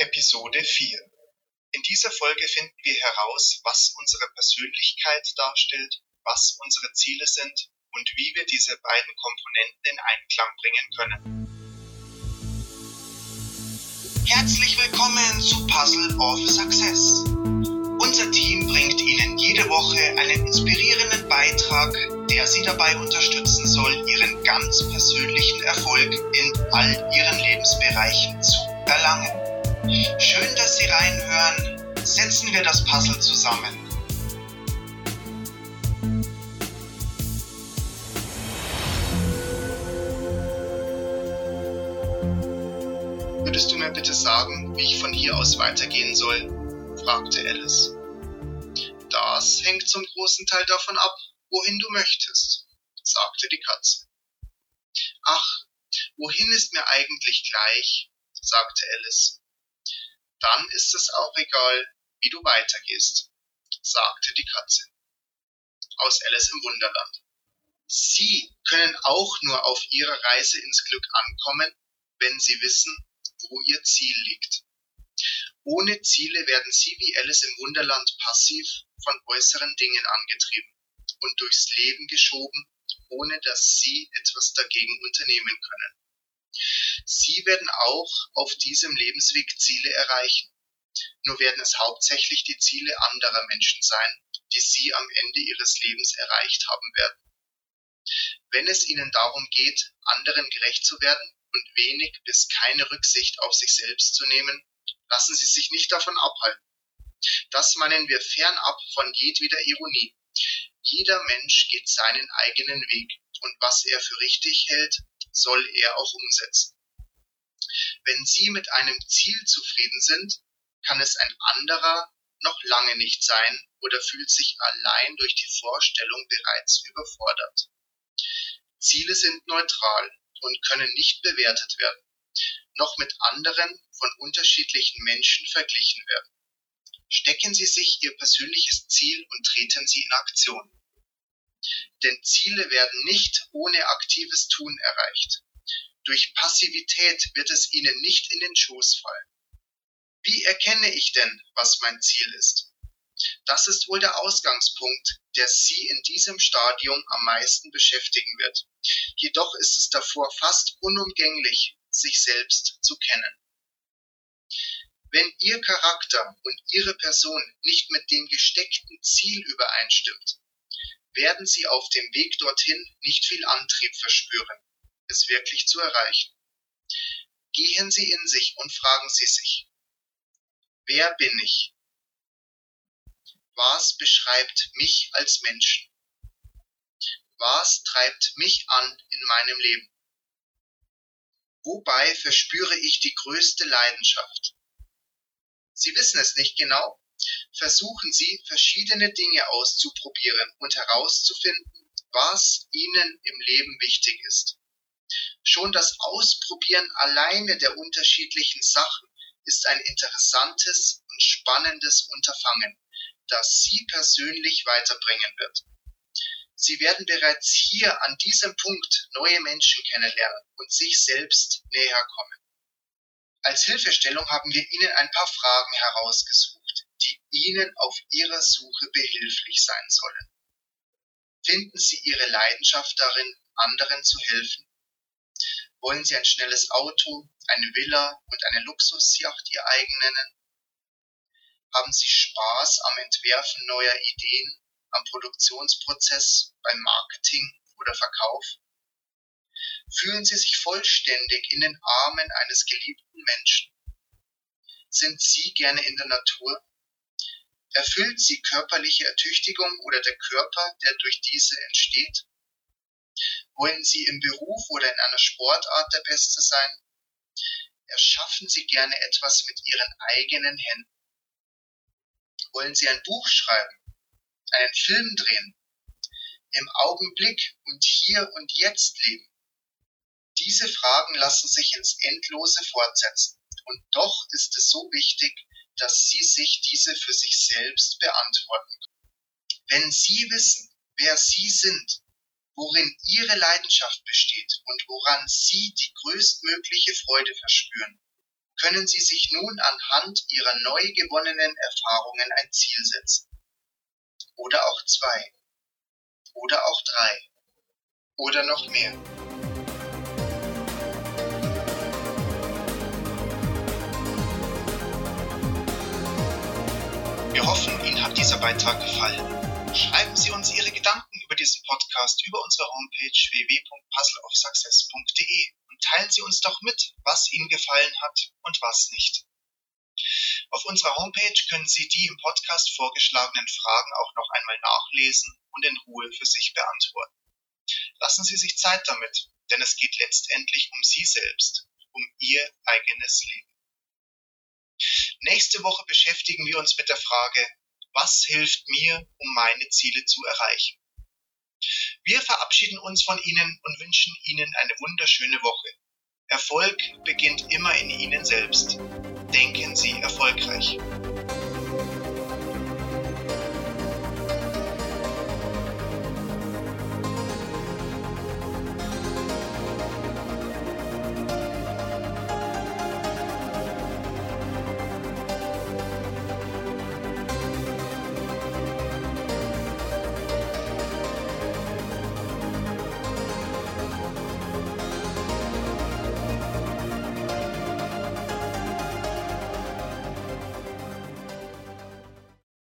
Episode 4. In dieser Folge finden wir heraus, was unsere Persönlichkeit darstellt, was unsere Ziele sind und wie wir diese beiden Komponenten in Einklang bringen können. Herzlich willkommen zu Puzzle of Success. Unser Team bringt Ihnen jede Woche einen inspirierenden Beitrag, der Sie dabei unterstützen soll, Ihren ganz persönlichen Erfolg in all Ihren Lebensbereichen zu erlangen. Schön, dass Sie reinhören. Setzen wir das Puzzle zusammen. Würdest du mir bitte sagen, wie ich von hier aus weitergehen soll? fragte Alice. Das hängt zum großen Teil davon ab, wohin du möchtest, sagte die Katze. Ach, wohin ist mir eigentlich gleich, sagte Alice. Dann ist es auch egal, wie du weitergehst, sagte die Katze. Aus Alice im Wunderland. Sie können auch nur auf ihrer Reise ins Glück ankommen, wenn sie wissen, wo ihr Ziel liegt. Ohne Ziele werden sie wie Alice im Wunderland passiv von äußeren Dingen angetrieben und durchs Leben geschoben, ohne dass sie etwas dagegen unternehmen können. Sie werden auch auf diesem Lebensweg Ziele erreichen. Nur werden es hauptsächlich die Ziele anderer Menschen sein, die sie am Ende ihres Lebens erreicht haben werden. Wenn es ihnen darum geht, anderen gerecht zu werden und wenig bis keine Rücksicht auf sich selbst zu nehmen, lassen sie sich nicht davon abhalten. Das meinen wir fernab von jedweder Ironie. Jeder Mensch geht seinen eigenen Weg und was er für richtig hält, soll er auch umsetzen. Wenn Sie mit einem Ziel zufrieden sind, kann es ein anderer noch lange nicht sein oder fühlt sich allein durch die Vorstellung bereits überfordert. Ziele sind neutral und können nicht bewertet werden, noch mit anderen von unterschiedlichen Menschen verglichen werden. Stecken Sie sich Ihr persönliches Ziel und treten Sie in Aktion. Denn Ziele werden nicht ohne aktives Tun erreicht. Durch Passivität wird es Ihnen nicht in den Schoß fallen. Wie erkenne ich denn, was mein Ziel ist? Das ist wohl der Ausgangspunkt, der Sie in diesem Stadium am meisten beschäftigen wird. Jedoch ist es davor fast unumgänglich, sich selbst zu kennen. Wenn Ihr Charakter und Ihre Person nicht mit dem gesteckten Ziel übereinstimmt, werden Sie auf dem Weg dorthin nicht viel Antrieb verspüren, es wirklich zu erreichen. Gehen Sie in sich und fragen Sie sich, wer bin ich? Was beschreibt mich als Menschen? Was treibt mich an in meinem Leben? Wobei verspüre ich die größte Leidenschaft? Sie wissen es nicht genau, versuchen Sie, verschiedene Dinge auszuprobieren und herauszufinden, was Ihnen im Leben wichtig ist. Schon das Ausprobieren alleine der unterschiedlichen Sachen ist ein interessantes und spannendes Unterfangen, das Sie persönlich weiterbringen wird. Sie werden bereits hier an diesem Punkt neue Menschen kennenlernen und sich selbst näher kommen. Als Hilfestellung haben wir Ihnen ein paar Fragen herausgesucht, die Ihnen auf Ihrer Suche behilflich sein sollen. Finden Sie Ihre Leidenschaft darin, anderen zu helfen? Wollen Sie ein schnelles Auto, eine Villa und eine Luxusjacht Ihr eigen nennen? Haben Sie Spaß am Entwerfen neuer Ideen, am Produktionsprozess, beim Marketing oder Verkauf? Fühlen Sie sich vollständig in den Armen eines geliebten Menschen? Sind Sie gerne in der Natur? Erfüllt Sie körperliche Ertüchtigung oder der Körper, der durch diese entsteht? Wollen Sie im Beruf oder in einer Sportart der Beste sein? Erschaffen Sie gerne etwas mit Ihren eigenen Händen? Wollen Sie ein Buch schreiben? Einen Film drehen? Im Augenblick und hier und jetzt leben? Diese Fragen lassen sich ins Endlose fortsetzen. Und doch ist es so wichtig, dass Sie sich diese für sich selbst beantworten. Wenn Sie wissen, wer Sie sind, worin Ihre Leidenschaft besteht und woran Sie die größtmögliche Freude verspüren, können Sie sich nun anhand Ihrer neu gewonnenen Erfahrungen ein Ziel setzen. Oder auch zwei. Oder auch drei. Oder noch mehr. Wir hoffen, Ihnen hat dieser Beitrag gefallen. Schreiben Sie uns Ihre Gedanken diesen Podcast über unsere Homepage www.puzzleofsuccess.de und teilen Sie uns doch mit, was Ihnen gefallen hat und was nicht. Auf unserer Homepage können Sie die im Podcast vorgeschlagenen Fragen auch noch einmal nachlesen und in Ruhe für sich beantworten. Lassen Sie sich Zeit damit, denn es geht letztendlich um Sie selbst, um Ihr eigenes Leben. Nächste Woche beschäftigen wir uns mit der Frage, was hilft mir, um meine Ziele zu erreichen? Wir verabschieden uns von Ihnen und wünschen Ihnen eine wunderschöne Woche. Erfolg beginnt immer in Ihnen selbst. Denken Sie erfolgreich.